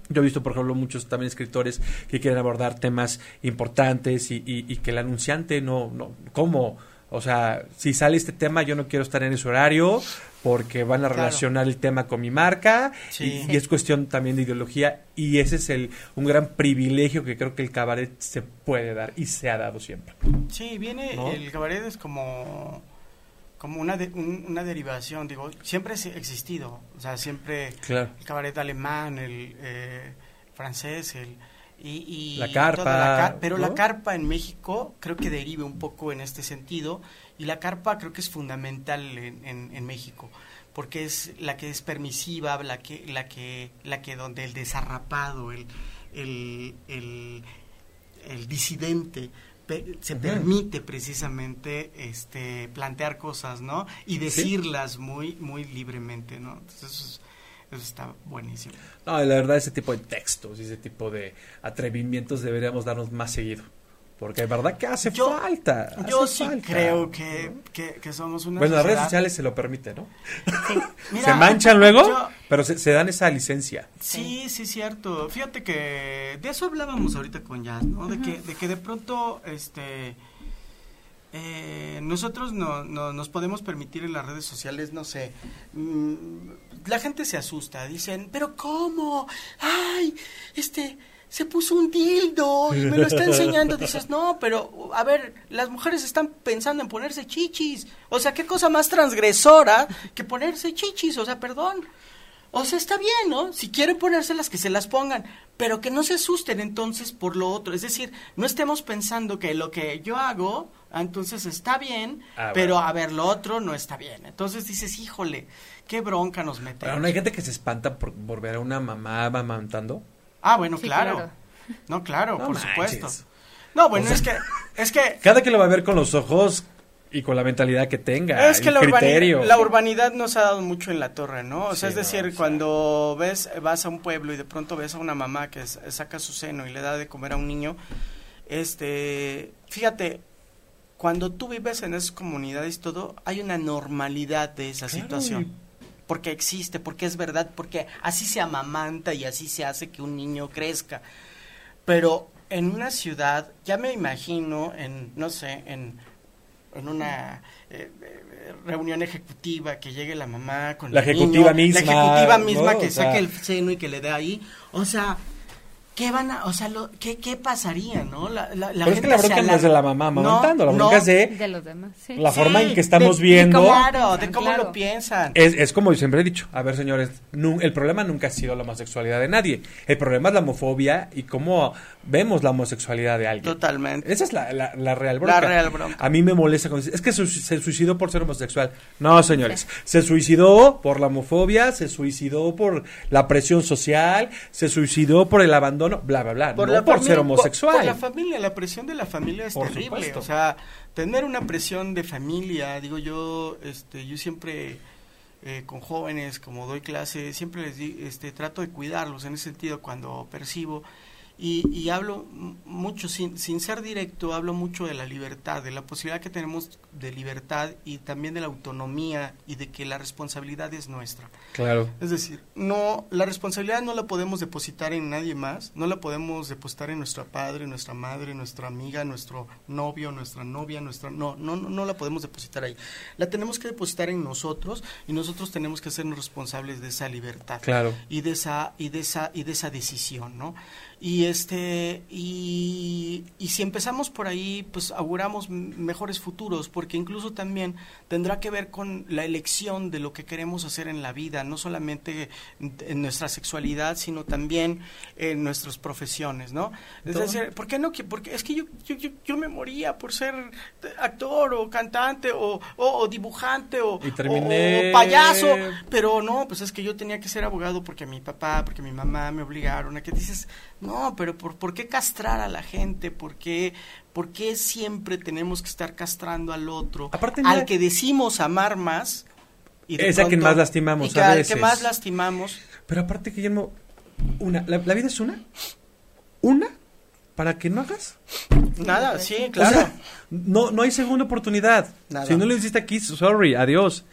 Yo he visto, por ejemplo, muchos también escritores que quieren abordar temas importantes y, y, que el anunciante no, no, ¿cómo? O sea, si sale este tema, yo no quiero estar en ese horario porque van a relacionar el tema con mi marca y, es cuestión también de ideología y ese es el un gran privilegio que creo que el cabaret se puede dar y se ha dado siempre. Sí, viene, el cabaret es como como una, una derivación, digo, siempre ha existido, o sea, siempre el cabaret alemán, el eh, francés, el... Y, la carpa. pero la carpa en México creo que derive un poco en este sentido y la carpa creo que es fundamental en, en, México porque es la que es permisiva, la que, la que, la que donde el desarrapado, el, el, el, el disidente se permite precisamente este plantear cosas, ¿no? Y decirlas muy muy libremente, ¿no? Entonces eso, está buenísimo. No, la verdad ese tipo de textos y ese tipo de atrevimientos deberíamos darnos más seguido. Porque es verdad que hace falta. yo sí creo que, que, somos una. Bueno, las redes sociales se lo permiten, ¿no? se manchan luego, pero se, dan esa licencia. Sí, sí, cierto. Fíjate que de eso hablábamos ahorita con Jazz, ¿no? De que, de que de pronto, este. Eh, nosotros no, no, nos podemos permitir en las redes sociales, no sé, mm, la gente se asusta, dicen, pero ¿cómo? Ay, este, se puso un dildo y me lo está enseñando. Dices, no, pero a ver, las mujeres están pensando en ponerse chichis. O sea, qué cosa más transgresora que ponerse chichis. O sea, perdón. O sea, está bien, ¿no? Si quieren ponérselas, que se las pongan, pero que no se asusten entonces por lo otro. Es decir, no estemos pensando que lo que yo hago, ah, entonces está bien, ah, pero a ver, lo otro no está bien. Entonces dices, híjole, qué bronca nos metemos. Pero no hay gente que se espanta por, por ver a una mamá amamantando. Ah, bueno, claro. No, claro, por supuesto. No, bueno, es que es que cada que lo va a ver con los ojos y con la mentalidad que tenga, es que la, la urbanidad nos ha dado mucho en la torre, ¿no? O sea, es decir, cuando ves vas a un pueblo y de pronto ves a una mamá que saca su seno y le da de comer a un niño, este, fíjate, cuando tú vives en esas comunidades y todo, hay una normalidad de esa situación porque existe, porque es verdad, porque así se amamanta y así se hace que un niño crezca. Pero en una ciudad, ya me imagino en, no sé, en, en una eh, eh, reunión ejecutiva que llegue la mamá con la ejecutiva misma, la ejecutiva misma que saque el seno y que le dé ahí, o sea, ¿qué van a, o sea, lo, qué, qué pasaría, no? La, la, la Pero es que la bronca no es de la mamá amamantando, la bronca es de, los demás, sí. la forma en que estamos viendo. claro, de cómo lo piensan. Es, es como yo siempre he dicho, a ver señores, el problema nunca ha sido la homosexualidad de nadie, el problema es la homofobia y cómo vemos la homosexualidad de alguien. Totalmente. Esa es la, la, real bronca. La real bronca. A mí me molesta cuando es que se, suicidó por ser homosexual. No, señores, se suicidó por la homofobia, se suicidó por la presión social, se suicidó por el abandono, bla, bla, bla por, por ser homosexual. Por, la familia, la presión de la familia es terrible. O sea, tener una presión de familia, digo yo, este, yo siempre eh, con jóvenes, como doy clase, siempre les este, trato de cuidarlos en ese sentido cuando percibo y, y, hablo mucho, sin, sin ser directo, hablo mucho de la libertad, de la posibilidad que tenemos de libertad y también de la autonomía y de que la responsabilidad es nuestra. Claro. Es decir, no, la responsabilidad no la podemos depositar en nadie más, no la podemos depositar en nuestro padre, nuestra madre, nuestra amiga, nuestro novio, nuestra novia, nuestra, no, no, no, la podemos depositar ahí. La tenemos que depositar en nosotros y nosotros tenemos que hacernos responsables de esa libertad. Claro. Y de esa, y de esa, y de esa decisión, ¿no? Y este y, y, si empezamos por ahí, pues auguramos mejores futuros, porque incluso también tendrá que ver con la elección de lo que queremos hacer en la vida, no solamente en nuestra sexualidad, sino también en nuestras profesiones, ¿no? Es decir, ¿por qué no? Porque es que yo, yo, yo, me moría por ser actor o cantante o, o, dibujante o, o, payaso, pero no, pues es que yo tenía que ser abogado porque mi papá, porque mi mamá me obligaron a que dices, no, pero ¿por, ¿por qué castrar a la gente? ¿Por qué, ¿Por qué siempre tenemos que estar castrando al otro? al que decimos amar más. Y es a quien más lastimamos y Al que más lastimamos. Pero aparte, Guillermo, una, la, vida es una. Una para que no hagas. Nada, sí, claro. no, no hay segunda oportunidad. Si no le hiciste aquí, sorry, adiós.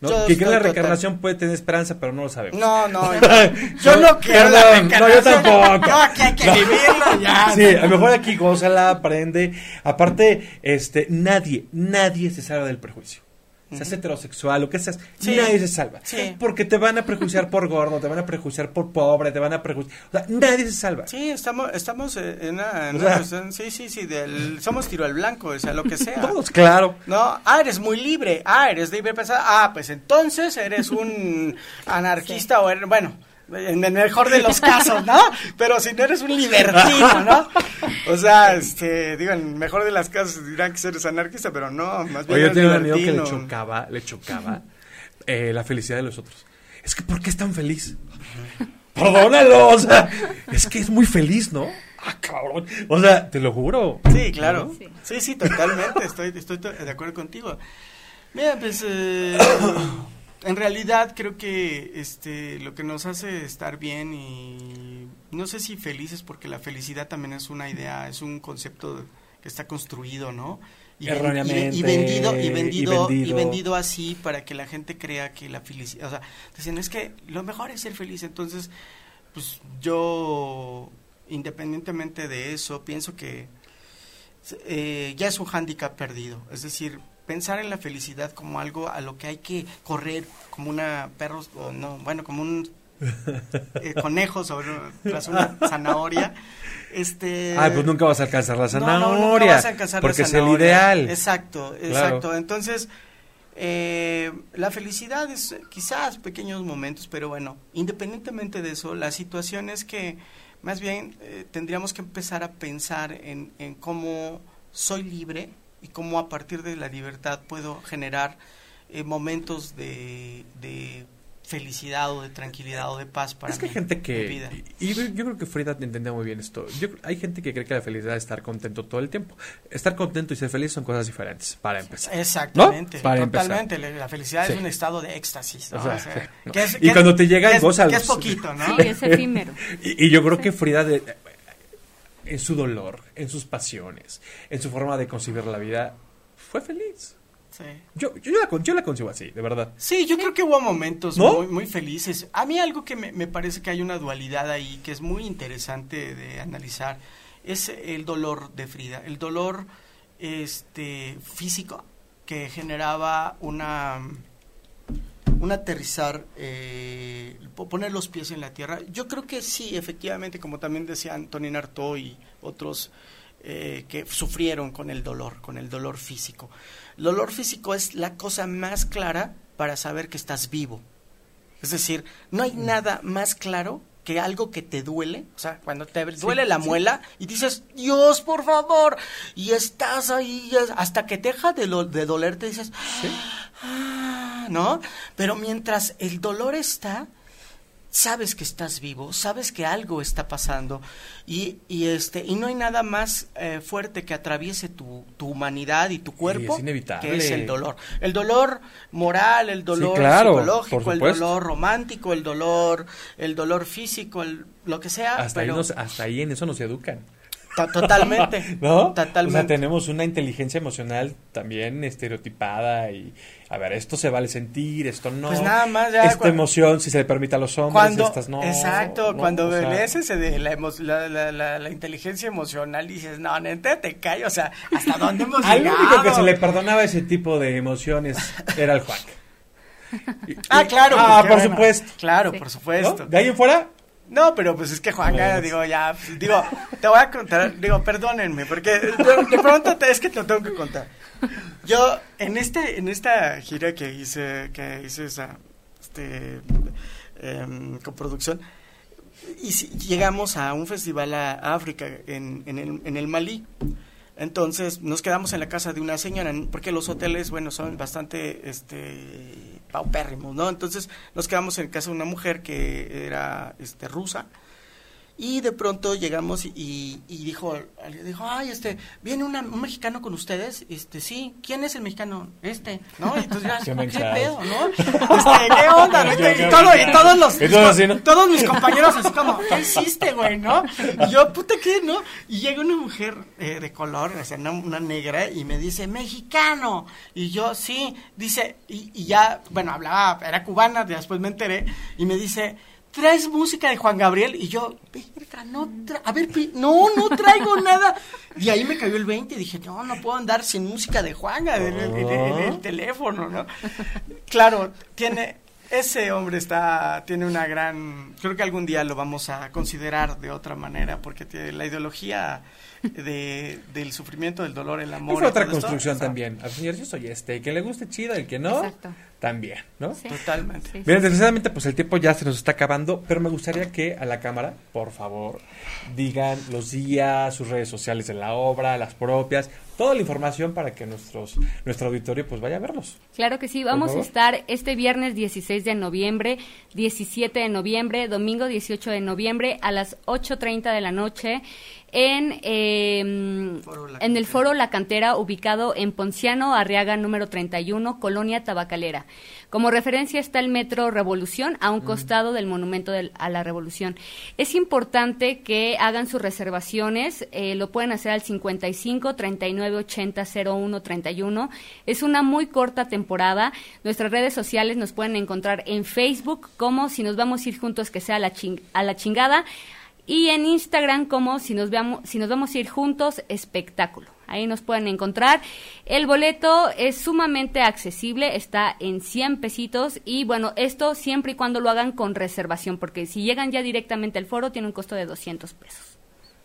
¿No? que la reencarnación puede tener esperanza, pero no lo sabemos. No, no, yo, no quiero la reencarnación. No, yo tampoco. No, aquí hay que vivirlo ya. Sí, a lo mejor aquí gózala, aprende. Aparte, este, nadie, nadie se salva del prejuicio seas heterosexual, o que seas, nadie se salva. Porque te van a prejuiciar por gordo, te van a prejuiciar por pobre, te van a prejuiciar. O sea, nadie se salva. Sí, estamos, estamos en una, sí, sí, sí, del, somos tiro al blanco, o sea, lo que sea. Todos, claro. No, ah, eres muy libre, ah, eres libre pensar, ah, pues entonces eres un anarquista o, bueno en el mejor de los casos, ¿no? Pero si no eres un libertino, ¿no? O sea, este, digo, en el mejor de las casos dirán que eres anarquista, pero no, más bien. Oye, yo tenía un amigo que le chocaba, le chocaba eh, la felicidad de los otros. Es que, ¿por qué es tan feliz? Perdónalo, o sea, es que es muy feliz, ¿no? Ah, cabrón. O sea, te lo juro. Sí, claro. Sí, sí, totalmente. Estoy, estoy de acuerdo contigo. Mira, pues. Eh, en realidad creo que este lo que nos hace estar bien y no sé si felices porque la felicidad también es una idea, es un concepto que está construido, ¿no? Y, Erróneamente, y, vendido, y, vendido, y vendido. así para que la gente crea que la felicidad, o sea, dicen, es que lo mejor es ser feliz, entonces, pues yo, independientemente de eso, pienso que eh, ya es un hándicap perdido, es decir, pensar en la felicidad como algo a lo que hay que correr, como una perros, o no, bueno, como un eh, conejo sobre tras una zanahoria. Este, ah, pues nunca vas a alcanzar la zanahoria. porque es el ideal. Exacto, exacto. Entonces, eh, la felicidad es quizás pequeños momentos, pero bueno, independientemente de eso, la situación es que más bien eh, tendríamos que empezar a pensar en, en cómo soy libre y cómo a partir de la libertad puedo generar momentos de, de felicidad o de tranquilidad o de paz para es que hay gente que y, yo, creo que Frida entiende muy bien esto. Hay gente que cree que la felicidad es estar contento todo el tiempo. Estar contento y ser feliz son cosas diferentes para empezar. Exactamente totalmente. La felicidad es un estado de éxtasis y cuando te llega goza que es poquito no sí es efímero. Y, yo creo que Frida en su dolor en sus pasiones en su forma de concebir la vida fue feliz yo, yo, la, yo la consigo así, de verdad. Sí, yo creo que hubo momentos muy, muy felices. A mí algo que me, parece que hay una dualidad ahí que es muy interesante de analizar es el dolor de Frida. El dolor este, físico que generaba una un aterrizar, eh, poner los pies en la tierra. Yo creo que sí, efectivamente, como también decía Antonin Artaud y otros eh, que sufrieron con el dolor, con el dolor físico. El dolor físico es la cosa más clara para saber que estás vivo. Es decir, no hay mm. nada más claro que algo que te duele, o sea, cuando te duele la muela y dices, Dios, por favor, y estás ahí hasta que deja de, de dolerte, dices, ah", ¿no? Pero mientras el dolor está, sabes que estás vivo, sabes que algo está pasando y, y este y no hay nada más eh, fuerte que atraviese tu, tu, humanidad y tu cuerpo que es el dolor. El dolor moral, el dolor psicológico, el dolor romántico, el dolor, el dolor físico, el, lo que sea. Hasta, ahí hasta ahí en eso nos educan. Totalmente. ¿No? Totalmente. O sea, tenemos una inteligencia emocional también estereotipada y, a ver, esto se vale sentir, esto no. Pues nada más ya. Esta emoción, si se le permite a los hombres, estas no. Exacto, cuando ese de la, la, la, inteligencia emocional dices, no, neta, te cae, o sea, ¿hasta dónde hemos llegado? Al único que se le perdonaba ese tipo de emociones era el Juan. ah, claro. Ah, por supuesto. Claro, por supuesto. De ahí en fuera, no, pero pues es que Juanga, digo, ya, digo, te voy a contar, digo, perdónenme, porque de, pronto es que te lo tengo que contar. Yo, en este, en esta gira que hice, que hice esa, este, eh, coproducción, y llegamos a un festival a, África, en, en, el, en el Malí. Entonces nos quedamos en la casa de una señora, porque los hoteles, bueno, son bastante este, paupérrimos, ¿no? Entonces nos quedamos en casa de una mujer que era este, rusa y de pronto llegamos y, y dijo, dijo, ay, este, viene un mexicano con ustedes, este, sí, ¿quién es el mexicano? Este, ¿no? Y entonces ya, ¿qué, pedo, no? Este, ¿qué onda? y, todo, y todos los, todos mis compañeros así como, ¿qué hiciste, güey, no? Y yo, puta, ¿qué, no? Y llega una mujer eh, de color, o sea, una, negra, y me dice, mexicano. Y yo, sí, dice, y, y ya, bueno, hablaba, era cubana, después me enteré, y me dice, ¿traes música de Juan Gabriel? Y yo, no, a ver, no, no traigo nada. Y ahí me cayó el 20 y dije, no, no puedo andar sin música de Juan en el, teléfono, ¿no? Claro, tiene, ese hombre está, tiene una gran, creo que algún día lo vamos a considerar de otra manera, porque tiene la ideología de, del sufrimiento, del dolor, el amor. Es otra construcción también. Al señor yo soy este, que le guste chido, el que no, también, ¿no? Totalmente. Bien, desgraciadamente pues el tiempo ya se nos está acabando, pero me gustaría que a la cámara, por favor, digan los días, sus redes sociales de la obra, las propias, toda la información para que nuestros nuestro auditorio pues vaya a verlos. Claro que sí, vamos a estar este viernes 16 de noviembre, 17 de noviembre, domingo 18 de noviembre a las 8.30 de la noche en, em, en el Foro La Cantera, ubicado en Ponciano, Arriaga número 31, Colonia Tabacalera. Como referencia está el Metro Revolución, a un costado del Monumento a la Revolución. Es importante que hagan sus reservaciones, eh, lo pueden hacer al 55 39 80 01 31. Es una muy corta temporada. Nuestras redes sociales nos pueden encontrar en Facebook como si nos vamos a ir juntos que sea la, a la chingada y en Instagram como si nos, veamos, si nos vamos a ir juntos espectáculo. Ahí nos pueden encontrar. El boleto es sumamente accesible, está en 100 pesitos y bueno, esto siempre y cuando lo hagan con reservación, porque si llegan ya directamente al foro tiene un costo de 200 pesos.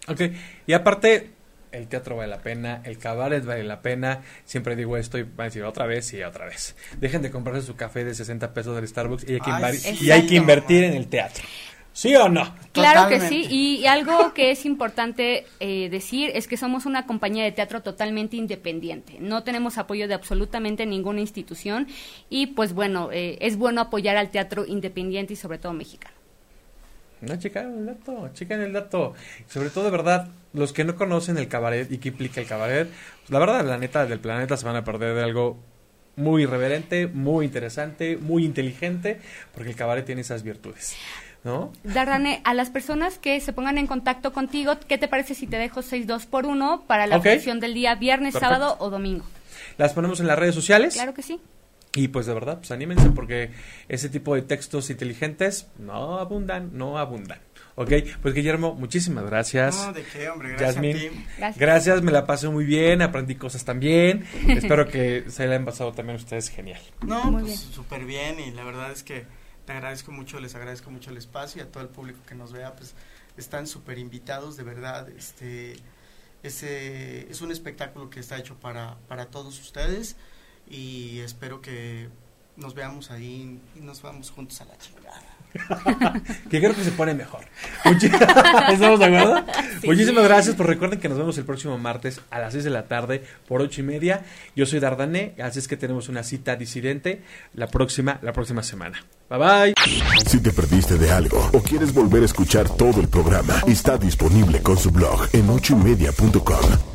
Ok, y aparte, el teatro vale la pena, el cabaret vale la pena. Siempre digo esto y van a decir otra vez y otra vez. Dejen de comprarse su café de 60 pesos del Starbucks y hay que, y hay que invertir en el teatro. ¿Sí o no? Claro que sí. Y, algo que es importante eh, decir es que somos una compañía de teatro totalmente independiente. No tenemos apoyo de absolutamente ninguna institución. Y pues bueno, eh, es bueno apoyar al teatro independiente y sobre todo mexicano. No, chequen el dato, chequen el dato. Sobre todo, de verdad, los que no conocen el cabaret y qué implica el cabaret, pues, la verdad, la neta del planeta se van a perder de algo muy irreverente, muy interesante, muy inteligente, porque el cabaret tiene esas virtudes. ¿No? Darrane, a las personas que se pongan en contacto contigo, ¿qué te parece si te dejo 6 2 por 1 para la función del día viernes, sábado o domingo? Las ponemos en las redes sociales. Claro que sí. Y pues de verdad, pues anímense porque ese tipo de textos inteligentes no abundan, no abundan. Ok, pues Guillermo, muchísimas gracias. No, de qué, hombre, gracias Gracias. gracias. me la pasé muy bien, aprendí cosas también. Espero que se la hayan pasado también ustedes genial. No, pues súper bien y la verdad es que te agradezco mucho, les agradezco mucho el espacio y a todo el público que nos vea, pues están súper invitados, de verdad, este, ese es un espectáculo que está hecho para, para todos ustedes y espero que nos veamos ahí y nos vamos juntos a la chingada. que creo que se pone mejor. ¿Estamos de acuerdo? Muchísimas gracias, pues recuerden que nos vemos el próximo martes a las 6 de la tarde por ocho y media. Yo soy Dardané, así es que tenemos una cita disidente la próxima, la próxima semana. Bye bye. Si te perdiste de algo o quieres volver a escuchar todo el programa, está disponible con su blog en ochoymedia.com